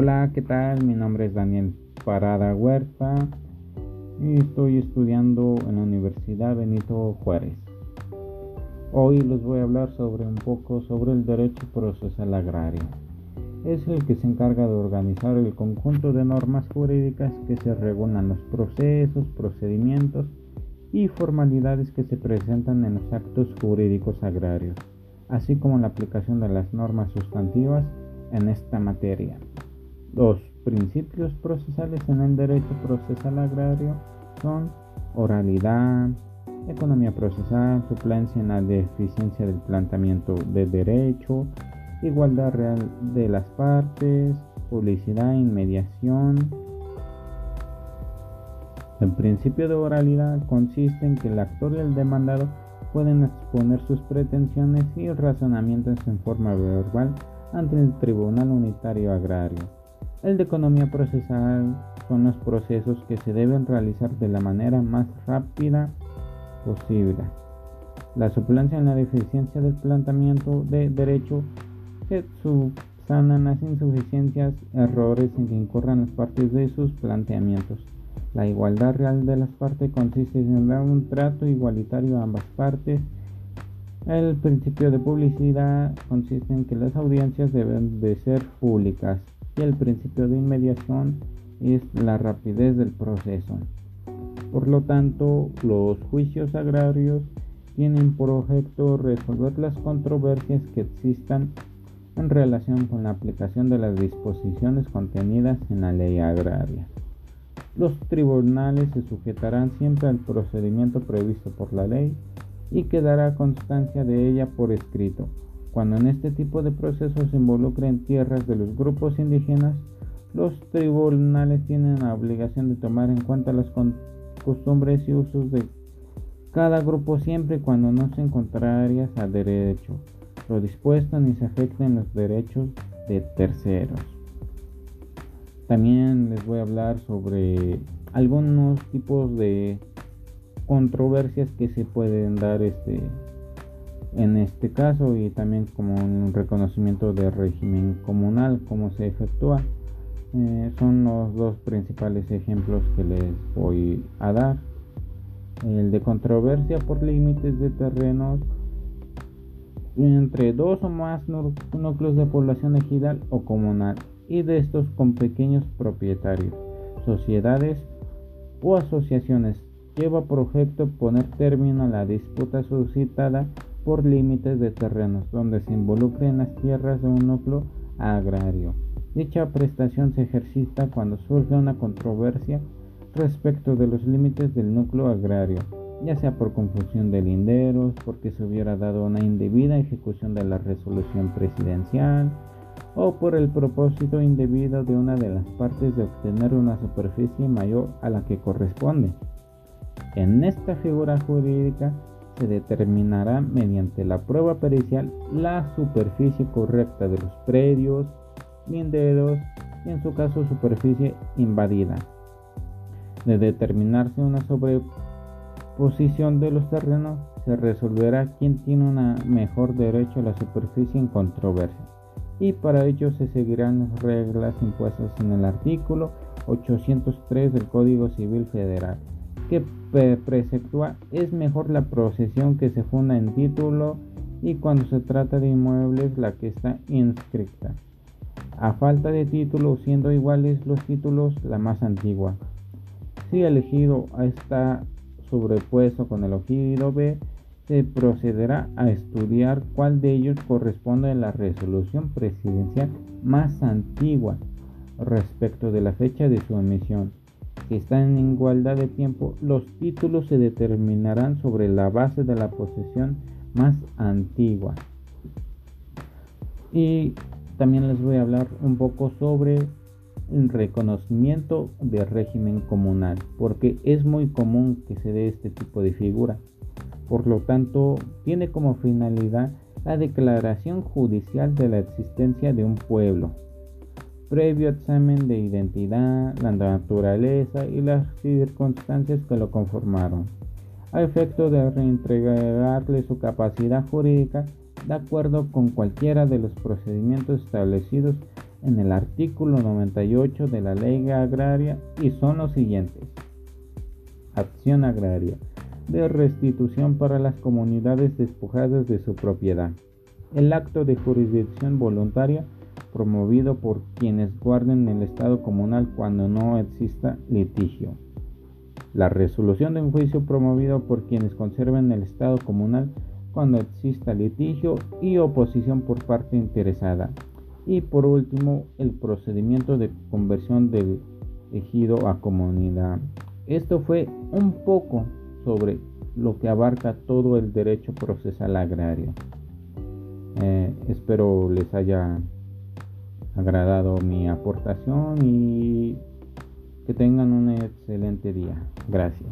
Hola, ¿qué tal? Mi nombre es Daniel Parada Huerta y estoy estudiando en la Universidad Benito Juárez. Hoy les voy a hablar sobre un poco sobre el derecho procesal agrario. Es el que se encarga de organizar el conjunto de normas jurídicas que se regulan los procesos, procedimientos y formalidades que se presentan en los actos jurídicos agrarios, así como la aplicación de las normas sustantivas en esta materia. Los principios procesales en el derecho procesal agrario son oralidad, economía procesal, suplencia en la deficiencia del planteamiento de derecho, igualdad real de las partes, publicidad, inmediación. El principio de oralidad consiste en que el actor y el demandado pueden exponer sus pretensiones y razonamientos en forma verbal ante el Tribunal Unitario Agrario. El de economía procesal son los procesos que se deben realizar de la manera más rápida posible. La suplencia en la deficiencia del planteamiento de derecho se subsanan las insuficiencias, errores en que incurran las partes de sus planteamientos. La igualdad real de las partes consiste en dar un trato igualitario a ambas partes. El principio de publicidad consiste en que las audiencias deben de ser públicas el principio de inmediación es la rapidez del proceso. Por lo tanto, los juicios agrarios tienen por objeto resolver las controversias que existan en relación con la aplicación de las disposiciones contenidas en la ley agraria. Los tribunales se sujetarán siempre al procedimiento previsto por la ley y quedará constancia de ella por escrito cuando en este tipo de procesos se involucren tierras de los grupos indígenas, los tribunales tienen la obligación de tomar en cuenta las costumbres y usos de cada grupo siempre y cuando no sean contrarias al derecho, lo dispuesto ni se afecten los derechos de terceros. También les voy a hablar sobre algunos tipos de controversias que se pueden dar este, en este caso y también como un reconocimiento de régimen comunal, cómo se efectúa. Eh, son los dos principales ejemplos que les voy a dar. El de controversia por límites de terrenos entre dos o más núcleos de población ejidal o comunal y de estos con pequeños propietarios, sociedades o asociaciones. Lleva por objeto poner término a la disputa suscitada por límites de terrenos donde se involucren las tierras de un núcleo agrario. Dicha prestación se ejercita cuando surge una controversia respecto de los límites del núcleo agrario, ya sea por confusión de linderos, porque se hubiera dado una indebida ejecución de la resolución presidencial, o por el propósito indebido de una de las partes de obtener una superficie mayor a la que corresponde. En esta figura jurídica se determinará mediante la prueba pericial la superficie correcta de los predios, linderos y en su caso superficie invadida. De determinarse una sobreposición de los terrenos, se resolverá quién tiene un mejor derecho a la superficie en controversia. Y para ello se seguirán las reglas impuestas en el artículo 803 del Código Civil Federal que preceptúa es mejor la procesión que se funda en título y cuando se trata de inmuebles la que está inscrita. A falta de título, siendo iguales los títulos, la más antigua. Si elegido está sobrepuesto con el elegido B, se procederá a estudiar cuál de ellos corresponde a la resolución presidencial más antigua respecto de la fecha de su emisión que están en igualdad de tiempo, los títulos se determinarán sobre la base de la posesión más antigua. Y también les voy a hablar un poco sobre el reconocimiento de régimen comunal, porque es muy común que se dé este tipo de figura. Por lo tanto, tiene como finalidad la declaración judicial de la existencia de un pueblo, previo examen de identidad, la naturaleza y las circunstancias que lo conformaron, a efecto de reintegrarle su capacidad jurídica de acuerdo con cualquiera de los procedimientos establecidos en el artículo 98 de la ley agraria y son los siguientes. Acción agraria de restitución para las comunidades despojadas de su propiedad. El acto de jurisdicción voluntaria promovido por quienes guarden el estado comunal cuando no exista litigio. La resolución de un juicio promovido por quienes conserven el estado comunal cuando exista litigio y oposición por parte interesada. Y por último, el procedimiento de conversión del ejido a comunidad. Esto fue un poco sobre lo que abarca todo el derecho procesal agrario. Eh, espero les haya agradado mi aportación y que tengan un excelente día. Gracias.